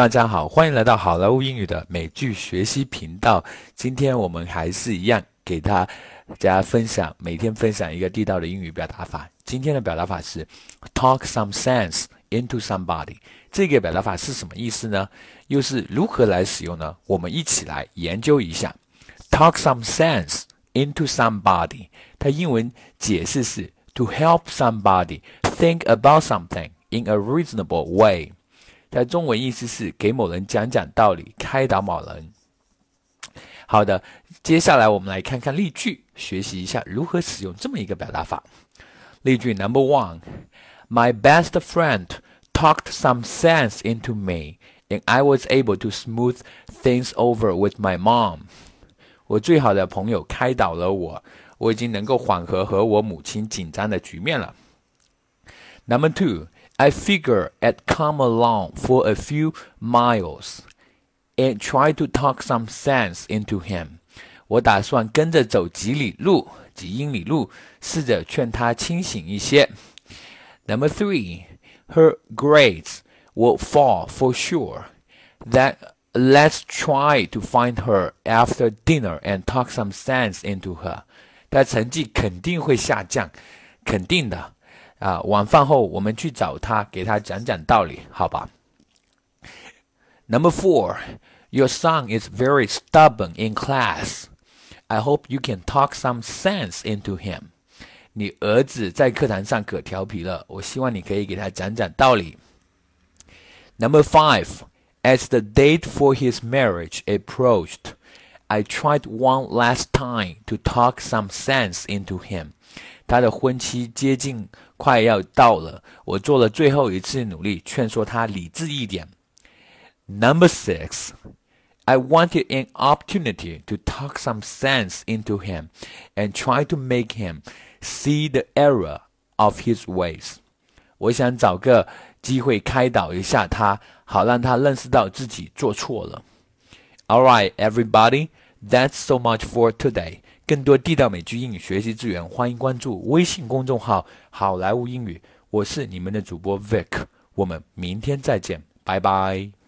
大家好，欢迎来到好莱坞英语的美剧学习频道。今天我们还是一样给大家分享，每天分享一个地道的英语表达法。今天的表达法是 talk some sense into somebody。这个表达法是什么意思呢？又是如何来使用呢？我们一起来研究一下。talk some sense into somebody，它英文解释是 to help somebody think about something in a reasonable way。在中文意思是给某人讲讲道理，开导某人。好的，接下来我们来看看例句，学习一下如何使用这么一个表达法。例句 Number one：My best friend talked some sense into me, and I was able to smooth things over with my mom。我最好的朋友开导了我，我已经能够缓和和我母亲紧张的局面了。Number two。I figure I'd come along for a few miles and try to talk some sense into him. 我打算跟着走几里路、几英里路，试着劝他清醒一些。Number three, her grades will fall for sure. That let's try to find her after dinner and talk some sense into her. 她成绩肯定会下降，肯定的。 啊，晚饭后我们去找他，给他讲讲道理，好吧？Number four, your son is very stubborn in class. I hope you can talk some sense into him. 你儿子在课堂上可调皮了，我希望你可以给他讲讲道理。Number five, as the date for his marriage approached, I tried one last time to talk some sense into him. 他的婚期接近，快要到了。我做了最后一次努力，劝说他理智一点。Number six, I wanted an opportunity to talk some sense into him and try to make him see the error of his ways。我想找个机会开导一下他，好让他认识到自己做错了。All right, everybody, that's so much for today. 更多地道美剧英语学习资源，欢迎关注微信公众号“好莱坞英语”。我是你们的主播 Vic，我们明天再见，拜拜。